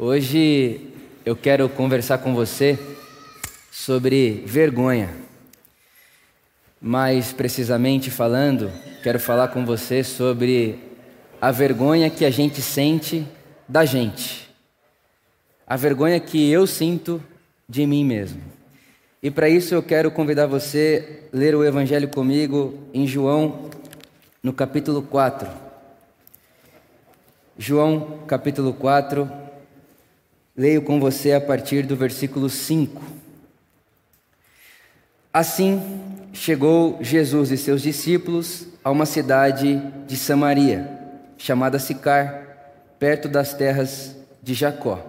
Hoje eu quero conversar com você sobre vergonha. Mais precisamente falando, quero falar com você sobre a vergonha que a gente sente da gente. A vergonha que eu sinto de mim mesmo. E para isso eu quero convidar você a ler o Evangelho comigo em João, no capítulo 4. João, capítulo 4 Leio com você a partir do versículo 5. Assim chegou Jesus e seus discípulos a uma cidade de Samaria, chamada Sicar, perto das terras de Jacó.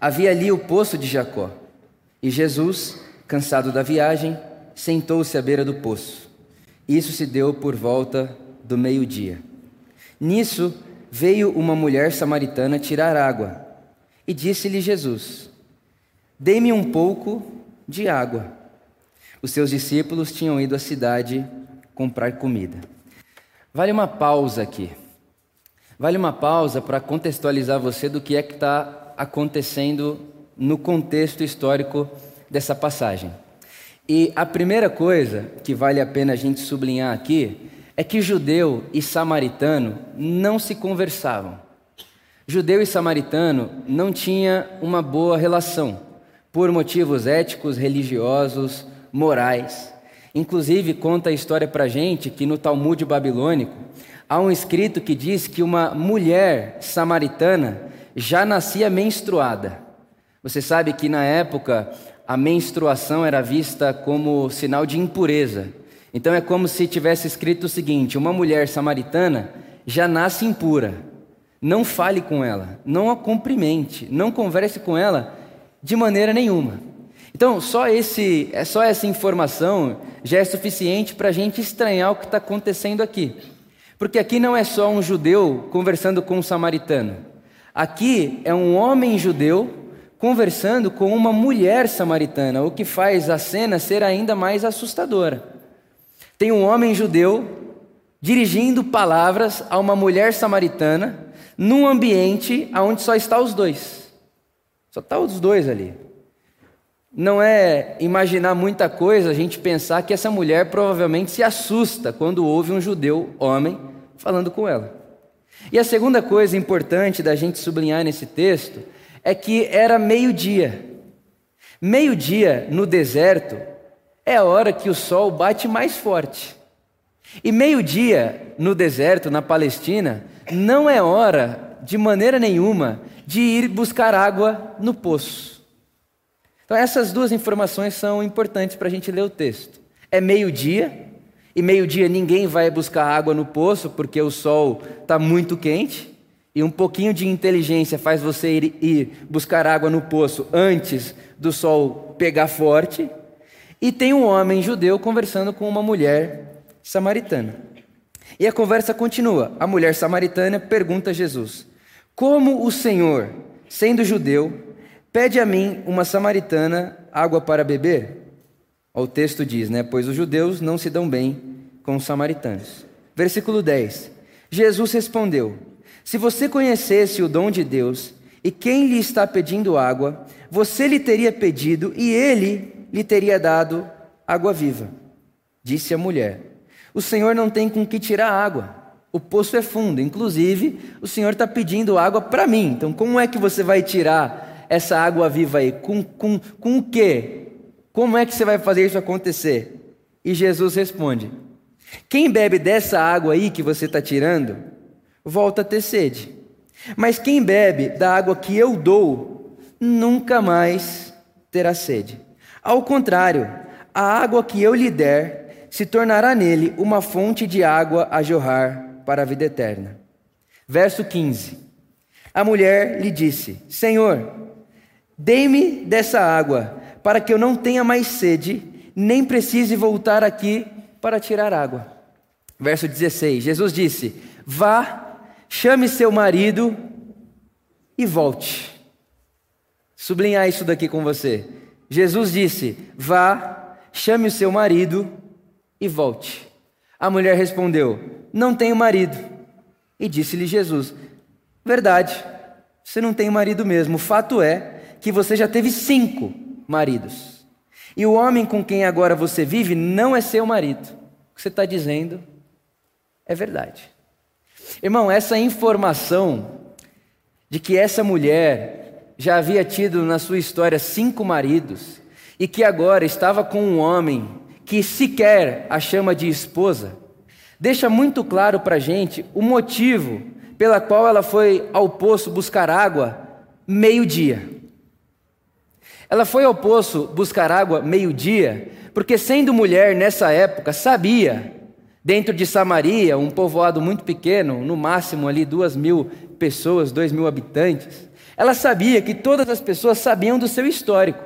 Havia ali o poço de Jacó, e Jesus, cansado da viagem, sentou-se à beira do poço. Isso se deu por volta do meio-dia. Nisso veio uma mulher samaritana tirar água. E disse-lhe Jesus: Dê-me um pouco de água. Os seus discípulos tinham ido à cidade comprar comida. Vale uma pausa aqui. Vale uma pausa para contextualizar você do que é que está acontecendo no contexto histórico dessa passagem. E a primeira coisa que vale a pena a gente sublinhar aqui é que judeu e samaritano não se conversavam. Judeu e samaritano não tinha uma boa relação, por motivos éticos, religiosos, morais. Inclusive, conta a história para gente que no Talmud babilônico há um escrito que diz que uma mulher samaritana já nascia menstruada. Você sabe que na época a menstruação era vista como sinal de impureza. Então é como se tivesse escrito o seguinte: uma mulher samaritana já nasce impura. Não fale com ela, não a cumprimente, não converse com ela de maneira nenhuma. Então, só, esse, é só essa informação já é suficiente para a gente estranhar o que está acontecendo aqui. Porque aqui não é só um judeu conversando com um samaritano. Aqui é um homem judeu conversando com uma mulher samaritana, o que faz a cena ser ainda mais assustadora. Tem um homem judeu dirigindo palavras a uma mulher samaritana num ambiente onde só está os dois. Só está os dois ali. Não é imaginar muita coisa a gente pensar que essa mulher provavelmente se assusta quando ouve um judeu homem falando com ela. E a segunda coisa importante da gente sublinhar nesse texto é que era meio-dia. Meio-dia no deserto é a hora que o sol bate mais forte. E meio-dia no deserto, na Palestina, não é hora, de maneira nenhuma, de ir buscar água no poço. Então, essas duas informações são importantes para a gente ler o texto. É meio-dia, e meio-dia ninguém vai buscar água no poço porque o sol está muito quente, e um pouquinho de inteligência faz você ir, ir buscar água no poço antes do sol pegar forte. E tem um homem judeu conversando com uma mulher samaritana. E a conversa continua. A mulher samaritana pergunta a Jesus: Como o Senhor, sendo judeu, pede a mim, uma samaritana, água para beber? O texto diz, né? Pois os judeus não se dão bem com os samaritanos. Versículo 10. Jesus respondeu: Se você conhecesse o dom de Deus e quem lhe está pedindo água, você lhe teria pedido e ele lhe teria dado água viva. Disse a mulher: o Senhor não tem com que tirar água. O poço é fundo. Inclusive, o Senhor está pedindo água para mim. Então, como é que você vai tirar essa água viva aí? Com, com, com o quê? Como é que você vai fazer isso acontecer? E Jesus responde: Quem bebe dessa água aí que você está tirando, volta a ter sede. Mas quem bebe da água que eu dou, nunca mais terá sede. Ao contrário, a água que eu lhe der se tornará nele uma fonte de água a jorrar para a vida eterna. Verso 15: A mulher lhe disse: Senhor, dê-me dessa água, para que eu não tenha mais sede, nem precise voltar aqui para tirar água. Verso 16: Jesus disse: Vá, chame seu marido e volte. Sublinhar isso daqui com você. Jesus disse: Vá, chame o seu marido e volte. A mulher respondeu: Não tenho marido. E disse-lhe Jesus: Verdade, você não tem marido mesmo. O fato é que você já teve cinco maridos. E o homem com quem agora você vive não é seu marido. O que você está dizendo é verdade. Irmão, essa informação de que essa mulher já havia tido na sua história cinco maridos e que agora estava com um homem que sequer a chama de esposa, deixa muito claro para a gente o motivo pela qual ela foi ao poço buscar água meio-dia. Ela foi ao poço buscar água meio-dia, porque sendo mulher nessa época, sabia, dentro de Samaria, um povoado muito pequeno, no máximo ali duas mil pessoas, dois mil habitantes, ela sabia que todas as pessoas sabiam do seu histórico.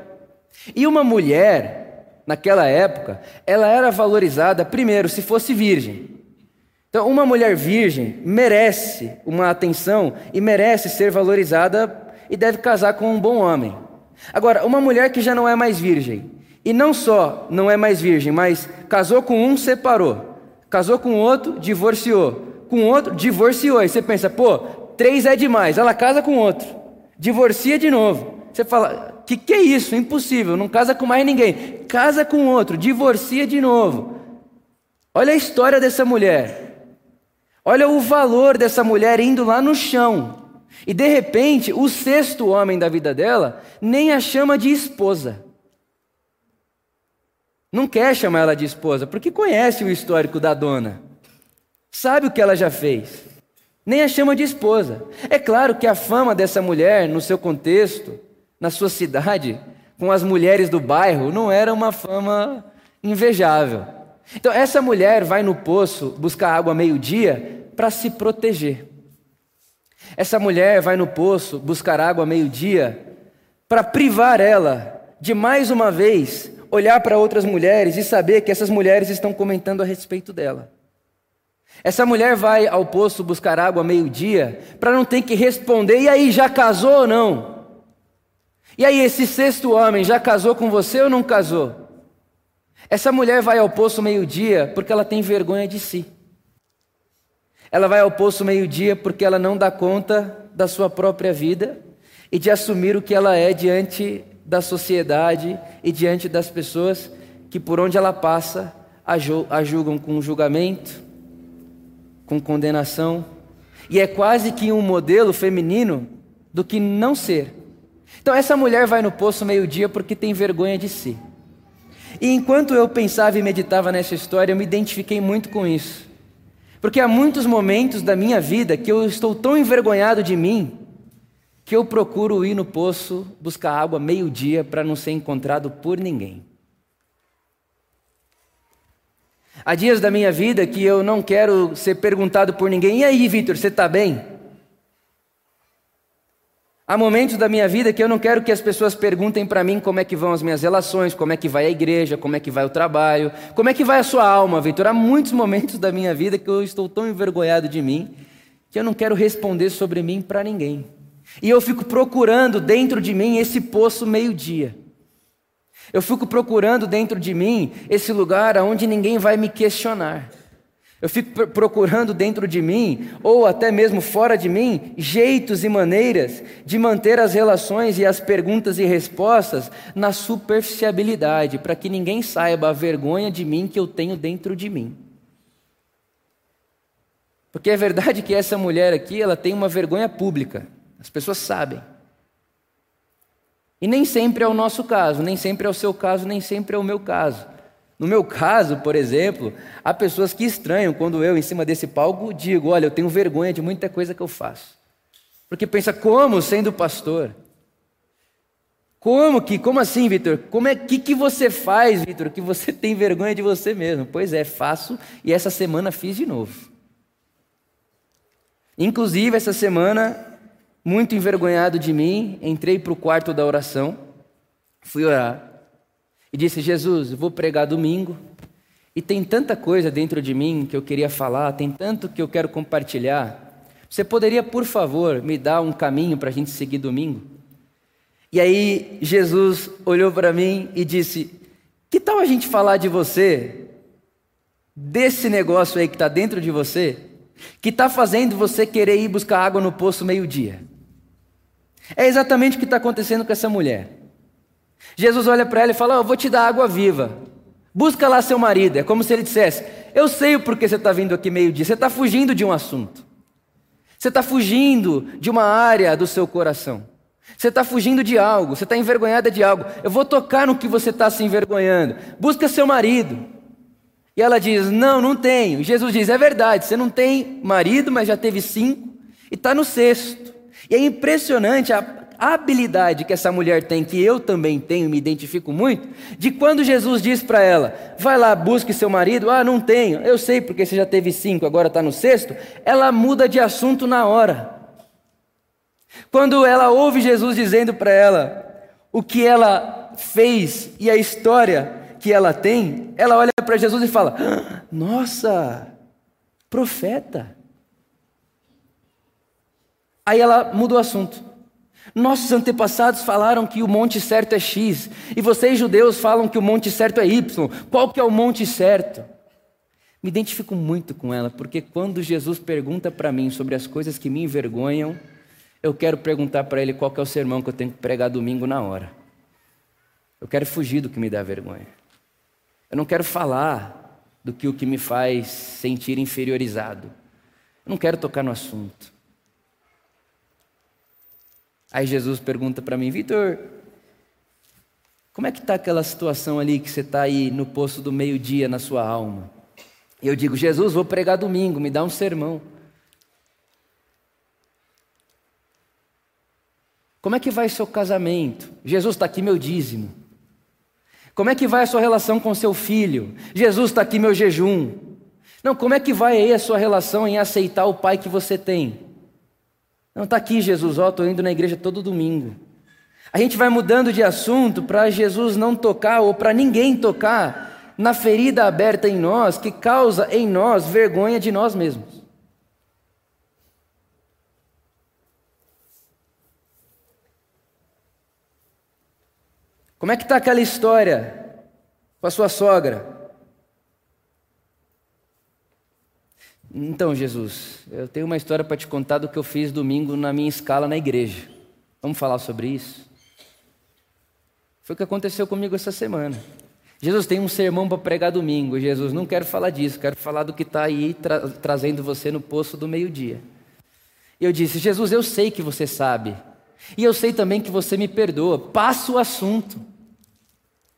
E uma mulher, naquela época, ela era valorizada, primeiro, se fosse virgem. Então, uma mulher virgem merece uma atenção e merece ser valorizada e deve casar com um bom homem. Agora, uma mulher que já não é mais virgem, e não só não é mais virgem, mas casou com um, separou, casou com outro, divorciou, com outro, divorciou. E você pensa, pô, três é demais. Ela casa com outro, divorcia de novo. Você fala, que que é isso? Impossível, não casa com mais ninguém. Casa com outro, divorcia de novo. Olha a história dessa mulher. Olha o valor dessa mulher indo lá no chão. E de repente, o sexto homem da vida dela nem a chama de esposa. Não quer chamar ela de esposa, porque conhece o histórico da dona. Sabe o que ela já fez. Nem a chama de esposa. É claro que a fama dessa mulher, no seu contexto, na sua cidade, com as mulheres do bairro, não era uma fama invejável. Então, essa mulher vai no poço buscar água meio-dia para se proteger. Essa mulher vai no poço buscar água meio-dia para privar ela de mais uma vez olhar para outras mulheres e saber que essas mulheres estão comentando a respeito dela. Essa mulher vai ao poço buscar água meio-dia para não ter que responder: e aí, já casou ou não? E aí, esse sexto homem já casou com você ou não casou? Essa mulher vai ao poço meio-dia porque ela tem vergonha de si. Ela vai ao poço meio-dia porque ela não dá conta da sua própria vida e de assumir o que ela é diante da sociedade e diante das pessoas que por onde ela passa a julgam com julgamento, com condenação. E é quase que um modelo feminino do que não ser. Então essa mulher vai no poço meio-dia porque tem vergonha de si. E enquanto eu pensava e meditava nessa história, eu me identifiquei muito com isso. Porque há muitos momentos da minha vida que eu estou tão envergonhado de mim que eu procuro ir no poço buscar água meio-dia para não ser encontrado por ninguém. Há dias da minha vida que eu não quero ser perguntado por ninguém: e aí, Vitor, você está bem? Há momentos da minha vida que eu não quero que as pessoas perguntem para mim como é que vão as minhas relações, como é que vai a igreja, como é que vai o trabalho, como é que vai a sua alma, Vitor. Há muitos momentos da minha vida que eu estou tão envergonhado de mim que eu não quero responder sobre mim para ninguém. E eu fico procurando dentro de mim esse poço meio-dia. Eu fico procurando dentro de mim esse lugar onde ninguém vai me questionar. Eu fico procurando dentro de mim, ou até mesmo fora de mim, jeitos e maneiras de manter as relações e as perguntas e respostas na superficialidade, para que ninguém saiba a vergonha de mim que eu tenho dentro de mim. Porque é verdade que essa mulher aqui, ela tem uma vergonha pública. As pessoas sabem. E nem sempre é o nosso caso, nem sempre é o seu caso, nem sempre é o meu caso. No meu caso, por exemplo, há pessoas que estranham quando eu, em cima desse palco, digo: Olha, eu tenho vergonha de muita coisa que eu faço. Porque pensa, como sendo pastor? Como que, como assim, Vitor? Como é que, que você faz, Vitor, que você tem vergonha de você mesmo? Pois é, faço e essa semana fiz de novo. Inclusive, essa semana, muito envergonhado de mim, entrei para o quarto da oração, fui orar e disse: Jesus, vou pregar domingo e tem tanta coisa dentro de mim que eu queria falar, tem tanto que eu quero compartilhar. Você poderia, por favor, me dar um caminho para a gente seguir domingo? E aí Jesus olhou para mim e disse: Que tal a gente falar de você, desse negócio aí que está dentro de você, que está fazendo você querer ir buscar água no poço meio-dia? É exatamente o que está acontecendo com essa mulher. Jesus olha para ela e fala: oh, Eu vou te dar água viva. Busca lá seu marido. É como se ele dissesse: Eu sei o porquê você está vindo aqui meio-dia. Você está fugindo de um assunto. Você está fugindo de uma área do seu coração. Você está fugindo de algo. Você está envergonhada de algo. Eu vou tocar no que você está se envergonhando. Busca seu marido. E ela diz: Não, não tenho. Jesus diz: É verdade, você não tem marido, mas já teve cinco e está no sexto. E é impressionante a habilidade que essa mulher tem, que eu também tenho, me identifico muito, de quando Jesus diz para ela: vai lá, busque seu marido. Ah, não tenho. Eu sei porque você já teve cinco, agora está no sexto. Ela muda de assunto na hora. Quando ela ouve Jesus dizendo para ela o que ela fez e a história que ela tem, ela olha para Jesus e fala: ah, Nossa, profeta. Aí ela muda o assunto. Nossos antepassados falaram que o monte certo é X, e vocês judeus falam que o monte certo é Y. Qual que é o monte certo? Me identifico muito com ela, porque quando Jesus pergunta para mim sobre as coisas que me envergonham, eu quero perguntar para ele qual é o sermão que eu tenho que pregar domingo na hora. Eu quero fugir do que me dá vergonha. Eu não quero falar do que o que me faz sentir inferiorizado. Eu não quero tocar no assunto. Aí Jesus pergunta para mim, Vitor, como é que está aquela situação ali que você está aí no poço do meio-dia na sua alma? E eu digo, Jesus, vou pregar domingo, me dá um sermão. Como é que vai seu casamento? Jesus está aqui meu dízimo. Como é que vai a sua relação com seu filho? Jesus está aqui meu jejum. Não, como é que vai aí a sua relação em aceitar o pai que você tem? Não está aqui Jesus, ó, estou indo na igreja todo domingo. A gente vai mudando de assunto para Jesus não tocar ou para ninguém tocar na ferida aberta em nós que causa em nós vergonha de nós mesmos. Como é que está aquela história com a sua sogra? Então, Jesus, eu tenho uma história para te contar do que eu fiz domingo na minha escala na igreja. Vamos falar sobre isso? Foi o que aconteceu comigo essa semana. Jesus tem um sermão para pregar domingo. Jesus, não quero falar disso, quero falar do que está aí tra trazendo você no poço do meio-dia. E eu disse: Jesus, eu sei que você sabe. E eu sei também que você me perdoa. Passa o assunto.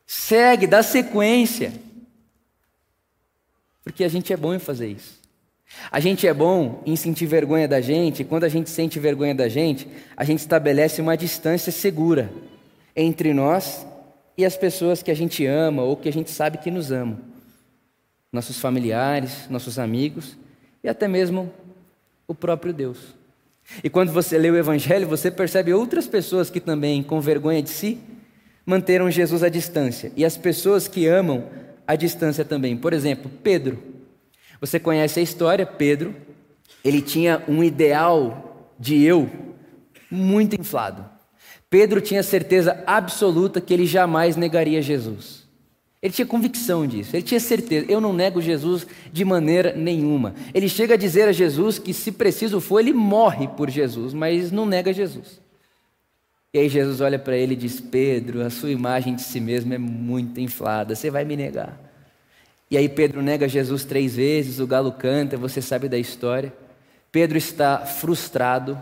Segue, dá sequência. Porque a gente é bom em fazer isso. A gente é bom em sentir vergonha da gente, e quando a gente sente vergonha da gente, a gente estabelece uma distância segura entre nós e as pessoas que a gente ama ou que a gente sabe que nos amam. Nossos familiares, nossos amigos e até mesmo o próprio Deus. E quando você lê o Evangelho, você percebe outras pessoas que também, com vergonha de si, manteram Jesus à distância. E as pessoas que amam à distância também. Por exemplo, Pedro. Você conhece a história, Pedro, ele tinha um ideal de eu muito inflado. Pedro tinha certeza absoluta que ele jamais negaria Jesus. Ele tinha convicção disso, ele tinha certeza, eu não nego Jesus de maneira nenhuma. Ele chega a dizer a Jesus que, se preciso for, ele morre por Jesus, mas não nega Jesus. E aí Jesus olha para ele e diz: Pedro, a sua imagem de si mesmo é muito inflada, você vai me negar. E aí Pedro nega Jesus três vezes, o galo canta, você sabe da história. Pedro está frustrado,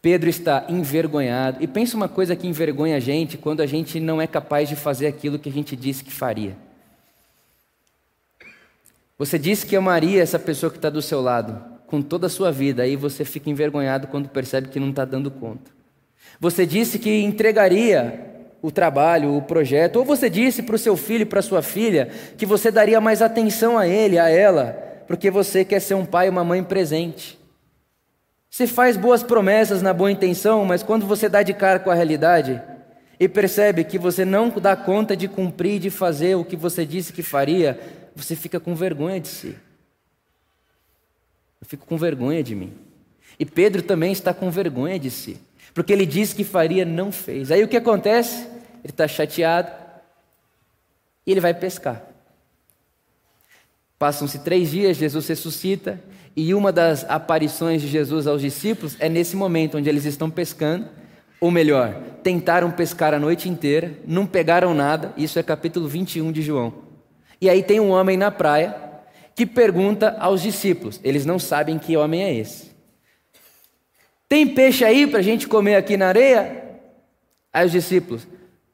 Pedro está envergonhado. E pensa uma coisa que envergonha a gente quando a gente não é capaz de fazer aquilo que a gente disse que faria. Você disse que amaria essa pessoa que está do seu lado com toda a sua vida, aí você fica envergonhado quando percebe que não está dando conta. Você disse que entregaria o trabalho, o projeto, ou você disse para o seu filho e para sua filha que você daria mais atenção a ele, a ela, porque você quer ser um pai e uma mãe presente. Você faz boas promessas na boa intenção, mas quando você dá de cara com a realidade e percebe que você não dá conta de cumprir, de fazer o que você disse que faria, você fica com vergonha de si. Eu fico com vergonha de mim. E Pedro também está com vergonha de si, porque ele disse que faria, não fez. Aí o que acontece? ele está chateado e ele vai pescar. Passam-se três dias, Jesus ressuscita, e uma das aparições de Jesus aos discípulos é nesse momento onde eles estão pescando, Ou melhor, tentaram pescar a noite inteira, não pegaram nada. Isso é capítulo 21 de João. E aí tem um homem na praia que pergunta aos discípulos. Eles não sabem que homem é esse. Tem peixe aí para a gente comer aqui na areia? Aí os discípulos,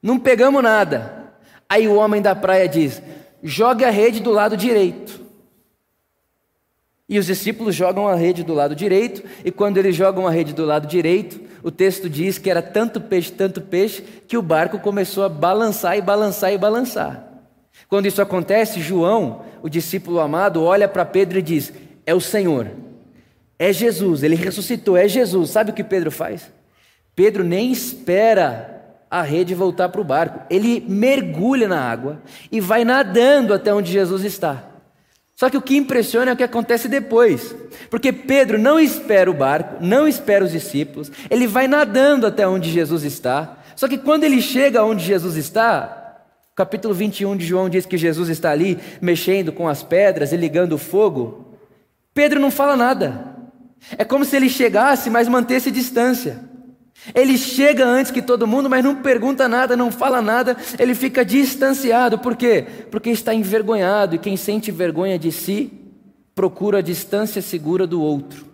não pegamos nada. Aí o homem da praia diz: jogue a rede do lado direito. E os discípulos jogam a rede do lado direito, e quando eles jogam a rede do lado direito, o texto diz que era tanto peixe, tanto peixe, que o barco começou a balançar e balançar e balançar. Quando isso acontece, João, o discípulo amado, olha para Pedro e diz: É o Senhor, é Jesus, ele ressuscitou, é Jesus. Sabe o que Pedro faz? Pedro nem espera a rede voltar para o barco, ele mergulha na água e vai nadando até onde Jesus está. Só que o que impressiona é o que acontece depois. Porque Pedro não espera o barco, não espera os discípulos, ele vai nadando até onde Jesus está. Só que quando ele chega onde Jesus está, capítulo 21 de João diz que Jesus está ali mexendo com as pedras e ligando o fogo. Pedro não fala nada. É como se ele chegasse, mas mantesse distância. Ele chega antes que todo mundo, mas não pergunta nada, não fala nada, ele fica distanciado. Por quê? Porque está envergonhado e quem sente vergonha de si procura a distância segura do outro.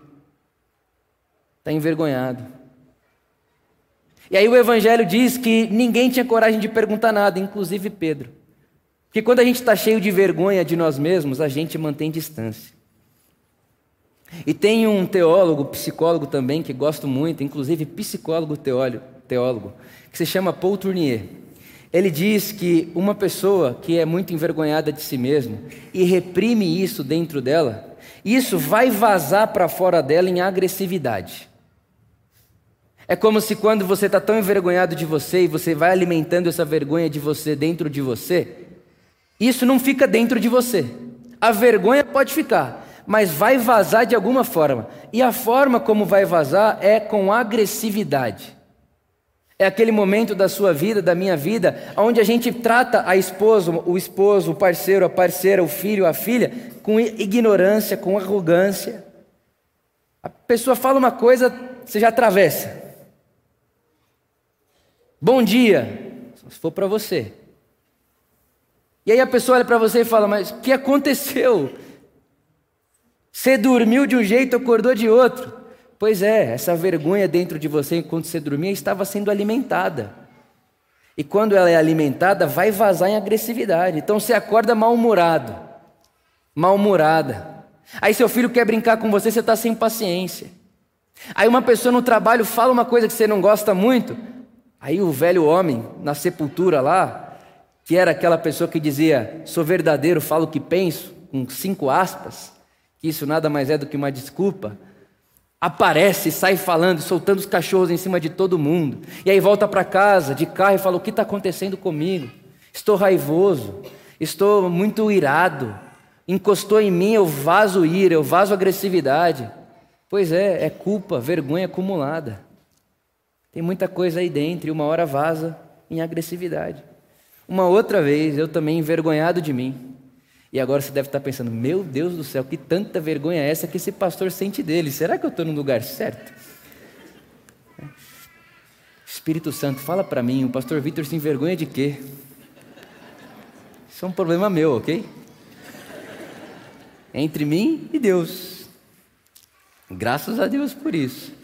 Está envergonhado. E aí o Evangelho diz que ninguém tinha coragem de perguntar nada, inclusive Pedro. Porque quando a gente está cheio de vergonha de nós mesmos, a gente mantém distância. E tem um teólogo, psicólogo também, que gosto muito, inclusive psicólogo teólogo, que se chama Paul Tournier. Ele diz que uma pessoa que é muito envergonhada de si mesma e reprime isso dentro dela, isso vai vazar para fora dela em agressividade. É como se quando você está tão envergonhado de você e você vai alimentando essa vergonha de você dentro de você, isso não fica dentro de você. A vergonha pode ficar, mas vai vazar de alguma forma. E a forma como vai vazar é com agressividade. É aquele momento da sua vida, da minha vida, onde a gente trata a esposa, o esposo, o parceiro, a parceira, o filho, a filha, com ignorância, com arrogância. A pessoa fala uma coisa, você já atravessa. Bom dia, se for para você. E aí a pessoa olha para você e fala: Mas o que aconteceu? Você dormiu de um jeito, acordou de outro. Pois é, essa vergonha dentro de você enquanto você dormia estava sendo alimentada. E quando ela é alimentada, vai vazar em agressividade. Então você acorda mal-humorado, mal-humorada. Aí seu filho quer brincar com você, você está sem paciência. Aí uma pessoa no trabalho fala uma coisa que você não gosta muito. Aí o velho homem na sepultura lá, que era aquela pessoa que dizia: sou verdadeiro, falo o que penso, com cinco aspas isso nada mais é do que uma desculpa, aparece, sai falando, soltando os cachorros em cima de todo mundo, e aí volta para casa de carro e fala: O que está acontecendo comigo? Estou raivoso, estou muito irado, encostou em mim, eu vaso ira, eu vaso agressividade. Pois é, é culpa, vergonha acumulada. Tem muita coisa aí dentro, e uma hora vaza em agressividade. Uma outra vez, eu também envergonhado de mim, e agora você deve estar pensando: meu Deus do céu, que tanta vergonha é essa que esse pastor sente dele? Será que eu estou no lugar certo? Espírito Santo, fala para mim: o pastor Vitor se envergonha de quê? Isso é um problema meu, ok? Entre mim e Deus. Graças a Deus por isso.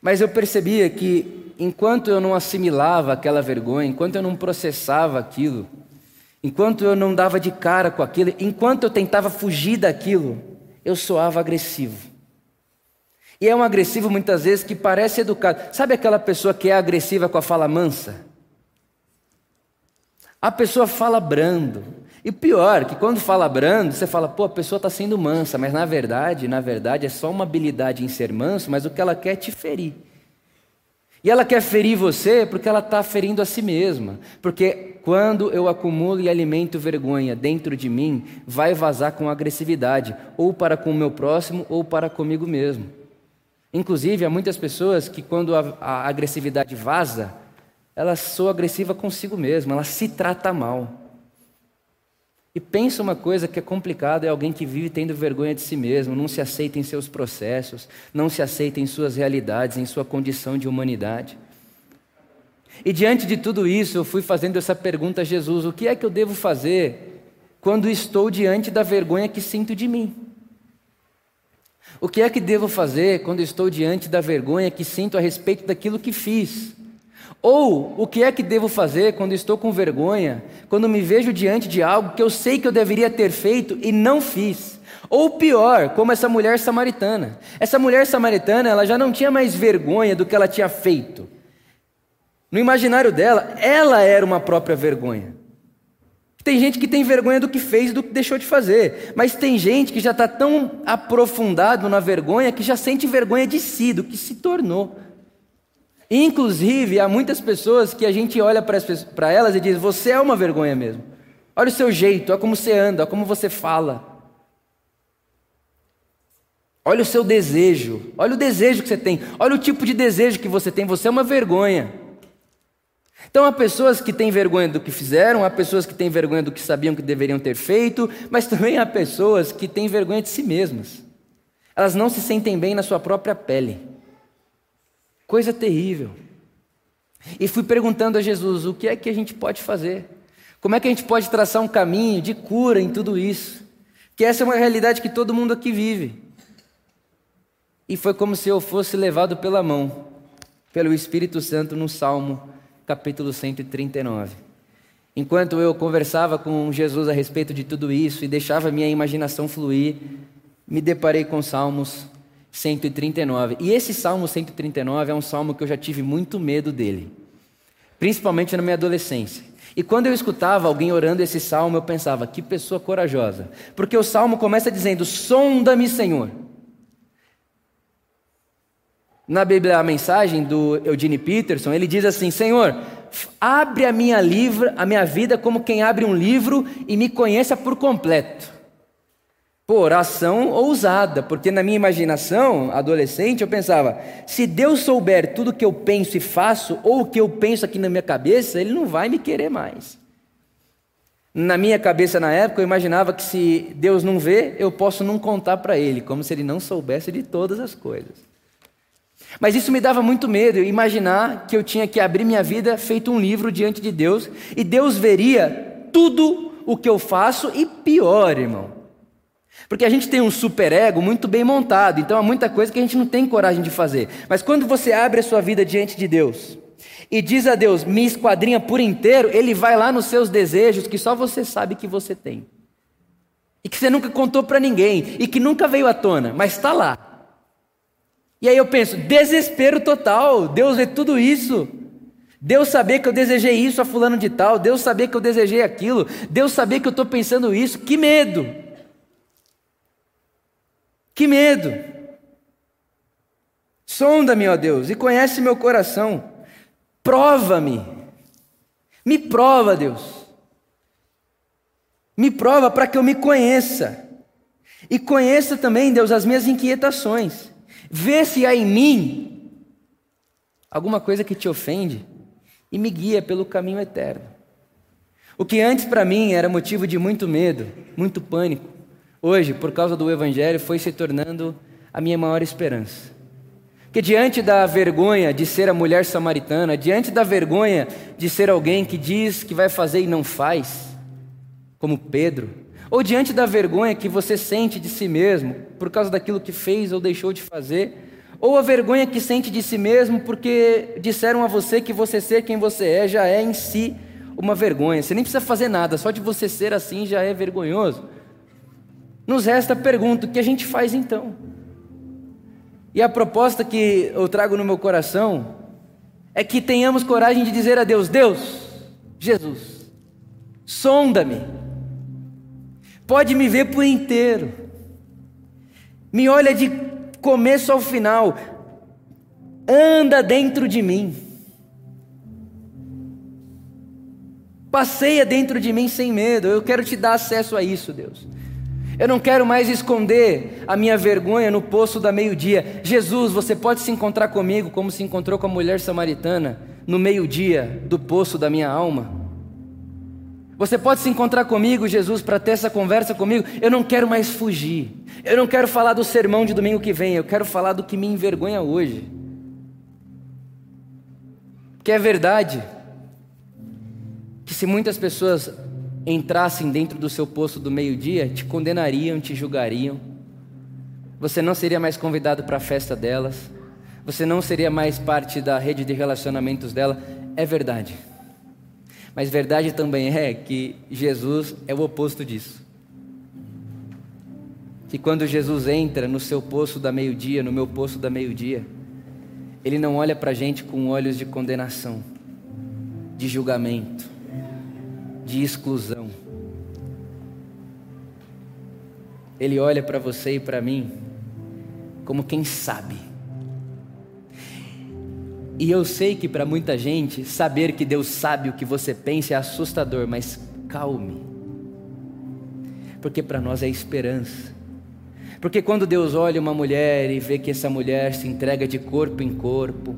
Mas eu percebia que enquanto eu não assimilava aquela vergonha, enquanto eu não processava aquilo, Enquanto eu não dava de cara com aquilo, enquanto eu tentava fugir daquilo, eu soava agressivo. E é um agressivo muitas vezes que parece educado. Sabe aquela pessoa que é agressiva com a fala mansa? A pessoa fala brando. E pior, que quando fala brando, você fala, pô, a pessoa está sendo mansa, mas na verdade, na verdade é só uma habilidade em ser manso, mas o que ela quer é te ferir. E ela quer ferir você porque ela está ferindo a si mesma. Porque quando eu acumulo e alimento vergonha dentro de mim, vai vazar com agressividade, ou para com o meu próximo, ou para comigo mesmo. Inclusive, há muitas pessoas que, quando a, a agressividade vaza, ela soa agressiva consigo mesma, ela se trata mal. E pensa uma coisa que é complicada, é alguém que vive tendo vergonha de si mesmo, não se aceita em seus processos, não se aceita em suas realidades, em sua condição de humanidade. E diante de tudo isso, eu fui fazendo essa pergunta a Jesus: o que é que eu devo fazer quando estou diante da vergonha que sinto de mim? O que é que devo fazer quando estou diante da vergonha que sinto a respeito daquilo que fiz? Ou o que é que devo fazer quando estou com vergonha, quando me vejo diante de algo que eu sei que eu deveria ter feito e não fiz? Ou pior, como essa mulher samaritana. Essa mulher samaritana, ela já não tinha mais vergonha do que ela tinha feito. No imaginário dela, ela era uma própria vergonha. Tem gente que tem vergonha do que fez e do que deixou de fazer, mas tem gente que já está tão aprofundado na vergonha que já sente vergonha de si, do que se tornou. Inclusive, há muitas pessoas que a gente olha para elas e diz: Você é uma vergonha mesmo. Olha o seu jeito, olha como você anda, olha como você fala. Olha o seu desejo, olha o desejo que você tem, olha o tipo de desejo que você tem. Você é uma vergonha. Então, há pessoas que têm vergonha do que fizeram, há pessoas que têm vergonha do que sabiam que deveriam ter feito, mas também há pessoas que têm vergonha de si mesmas. Elas não se sentem bem na sua própria pele. Coisa terrível. E fui perguntando a Jesus: o que é que a gente pode fazer? Como é que a gente pode traçar um caminho de cura em tudo isso? Que essa é uma realidade que todo mundo aqui vive. E foi como se eu fosse levado pela mão, pelo Espírito Santo, no Salmo, capítulo 139. Enquanto eu conversava com Jesus a respeito de tudo isso e deixava minha imaginação fluir, me deparei com Salmos 139. E esse Salmo 139 é um salmo que eu já tive muito medo dele, principalmente na minha adolescência. E quando eu escutava alguém orando esse salmo, eu pensava, que pessoa corajosa. Porque o salmo começa dizendo: Sonda-me, Senhor. Na Bíblia, a mensagem do Eugene Peterson, ele diz assim: Senhor, abre a minha, livra, a minha vida como quem abre um livro e me conheça por completo. Pô, oração ousada, porque na minha imaginação, adolescente, eu pensava: se Deus souber tudo que eu penso e faço, ou o que eu penso aqui na minha cabeça, Ele não vai me querer mais. Na minha cabeça, na época, eu imaginava que se Deus não vê, eu posso não contar para Ele, como se Ele não soubesse de todas as coisas. Mas isso me dava muito medo, imaginar que eu tinha que abrir minha vida feito um livro diante de Deus, e Deus veria tudo o que eu faço e pior, irmão. Porque a gente tem um superego muito bem montado, então há muita coisa que a gente não tem coragem de fazer. Mas quando você abre a sua vida diante de Deus e diz a Deus, me esquadrinha por inteiro, Ele vai lá nos seus desejos que só você sabe que você tem. E que você nunca contou para ninguém, e que nunca veio à tona, mas está lá. E aí eu penso, desespero total, Deus vê tudo isso. Deus saber que eu desejei isso a fulano de tal, Deus saber que eu desejei aquilo, Deus saber que eu estou pensando isso, que medo. Que medo! Sonda-me, ó Deus, e conhece meu coração. Prova-me. Me prova, Deus. Me prova para que eu me conheça. E conheça também, Deus, as minhas inquietações. Vê se há em mim alguma coisa que te ofende e me guia pelo caminho eterno. O que antes para mim era motivo de muito medo, muito pânico, hoje, por causa do Evangelho, foi se tornando a minha maior esperança. Que diante da vergonha de ser a mulher samaritana, diante da vergonha de ser alguém que diz que vai fazer e não faz, como Pedro, ou diante da vergonha que você sente de si mesmo por causa daquilo que fez ou deixou de fazer, ou a vergonha que sente de si mesmo porque disseram a você que você ser quem você é já é em si uma vergonha. Você nem precisa fazer nada, só de você ser assim já é vergonhoso. Nos resta a pergunta: o que a gente faz então? E a proposta que eu trago no meu coração é que tenhamos coragem de dizer a Deus: Deus, Jesus, sonda-me, pode me ver por inteiro, me olha de começo ao final, anda dentro de mim, passeia dentro de mim sem medo, eu quero te dar acesso a isso, Deus. Eu não quero mais esconder a minha vergonha no poço da meio-dia. Jesus, você pode se encontrar comigo como se encontrou com a mulher samaritana no meio-dia do poço da minha alma? Você pode se encontrar comigo, Jesus, para ter essa conversa comigo. Eu não quero mais fugir. Eu não quero falar do sermão de domingo que vem. Eu quero falar do que me envergonha hoje. Que é verdade que se muitas pessoas entrassem dentro do seu posto do meio-dia, te condenariam, te julgariam. Você não seria mais convidado para a festa delas. Você não seria mais parte da rede de relacionamentos dela. É verdade. Mas verdade também é que Jesus é o oposto disso. Que quando Jesus entra no seu poço da meio-dia, no meu poço da meio-dia, ele não olha para a gente com olhos de condenação, de julgamento, de exclusão. Ele olha para você e para mim como quem sabe e eu sei que para muita gente, saber que Deus sabe o que você pensa é assustador, mas calme. Porque para nós é esperança. Porque quando Deus olha uma mulher e vê que essa mulher se entrega de corpo em corpo,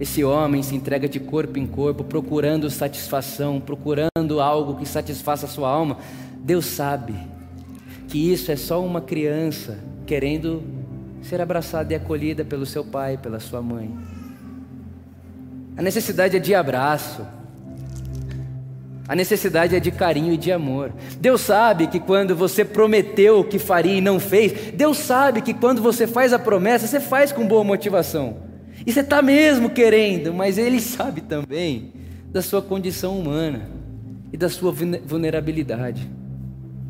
esse homem se entrega de corpo em corpo, procurando satisfação, procurando algo que satisfaça a sua alma, Deus sabe que isso é só uma criança querendo ser abraçada e acolhida pelo seu pai, pela sua mãe. A necessidade é de abraço. A necessidade é de carinho e de amor. Deus sabe que quando você prometeu que faria e não fez, Deus sabe que quando você faz a promessa, você faz com boa motivação. E você está mesmo querendo, mas Ele sabe também da sua condição humana e da sua vulnerabilidade.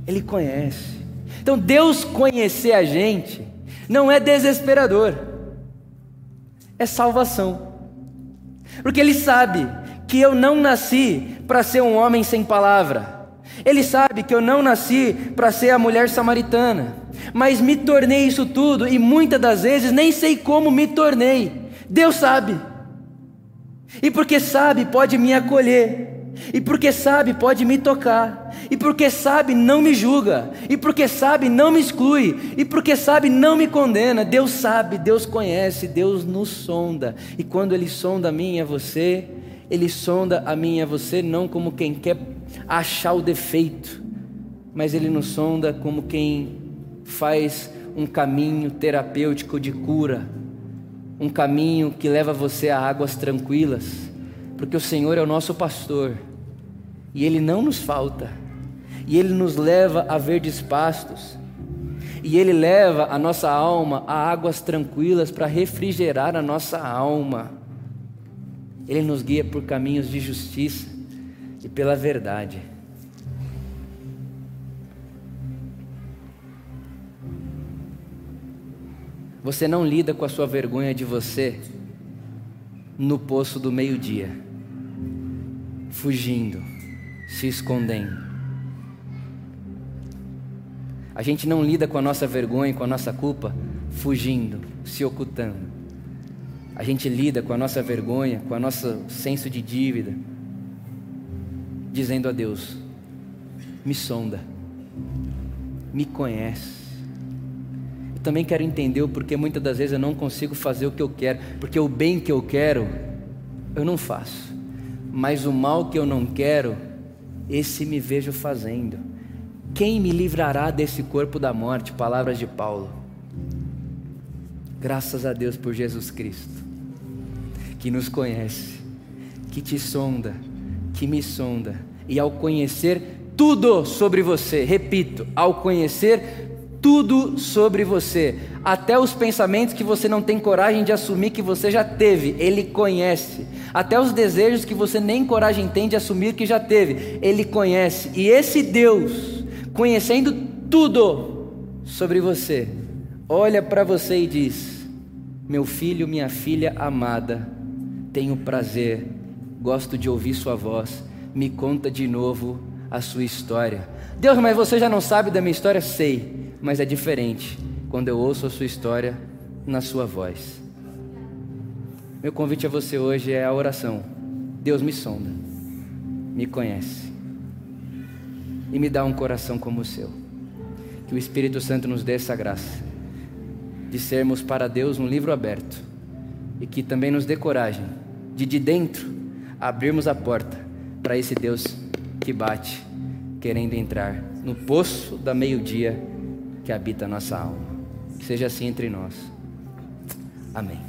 Ele conhece. Então, Deus conhecer a gente não é desesperador, é salvação. Porque Ele sabe que eu não nasci para ser um homem sem palavra. Ele sabe que eu não nasci para ser a mulher samaritana. Mas me tornei isso tudo e muitas das vezes nem sei como me tornei. Deus sabe. E porque sabe, pode me acolher. E porque sabe, pode me tocar. E porque sabe, não me julga. E porque sabe, não me exclui. E porque sabe, não me condena. Deus sabe, Deus conhece, Deus nos sonda. E quando Ele sonda a mim e a você, Ele sonda a mim e a você não como quem quer achar o defeito, mas Ele nos sonda como quem faz um caminho terapêutico de cura, um caminho que leva você a águas tranquilas, porque o Senhor é o nosso pastor e Ele não nos falta, e Ele nos leva a verdes pastos, e Ele leva a nossa alma a águas tranquilas para refrigerar a nossa alma. Ele nos guia por caminhos de justiça e pela verdade. Você não lida com a sua vergonha de você no poço do meio-dia, fugindo se escondendo. A gente não lida com a nossa vergonha, com a nossa culpa, fugindo, se ocultando. A gente lida com a nossa vergonha, com o nosso senso de dívida, dizendo a Deus: me sonda, me conhece. Também quero entender o porquê muitas das vezes eu não consigo fazer o que eu quero, porque o bem que eu quero, eu não faço, mas o mal que eu não quero, esse me vejo fazendo. Quem me livrará desse corpo da morte? Palavras de Paulo. Graças a Deus por Jesus Cristo, que nos conhece, que te sonda, que me sonda, e ao conhecer tudo sobre você, repito, ao conhecer tudo sobre você, até os pensamentos que você não tem coragem de assumir que você já teve, Ele conhece. Até os desejos que você nem coragem tem de assumir que já teve, Ele conhece. E esse Deus, conhecendo tudo sobre você, olha para você e diz: Meu filho, minha filha amada, tenho prazer, gosto de ouvir Sua voz, me conta de novo a sua história. Deus, mas você já não sabe da minha história? Sei mas é diferente quando eu ouço a sua história na sua voz. Meu convite a você hoje é a oração. Deus me sonda, me conhece e me dá um coração como o seu. Que o Espírito Santo nos dê essa graça de sermos para Deus um livro aberto e que também nos dê coragem de de dentro abrirmos a porta para esse Deus que bate, querendo entrar no poço da meio-dia que habita a nossa alma. Seja assim entre nós. Amém.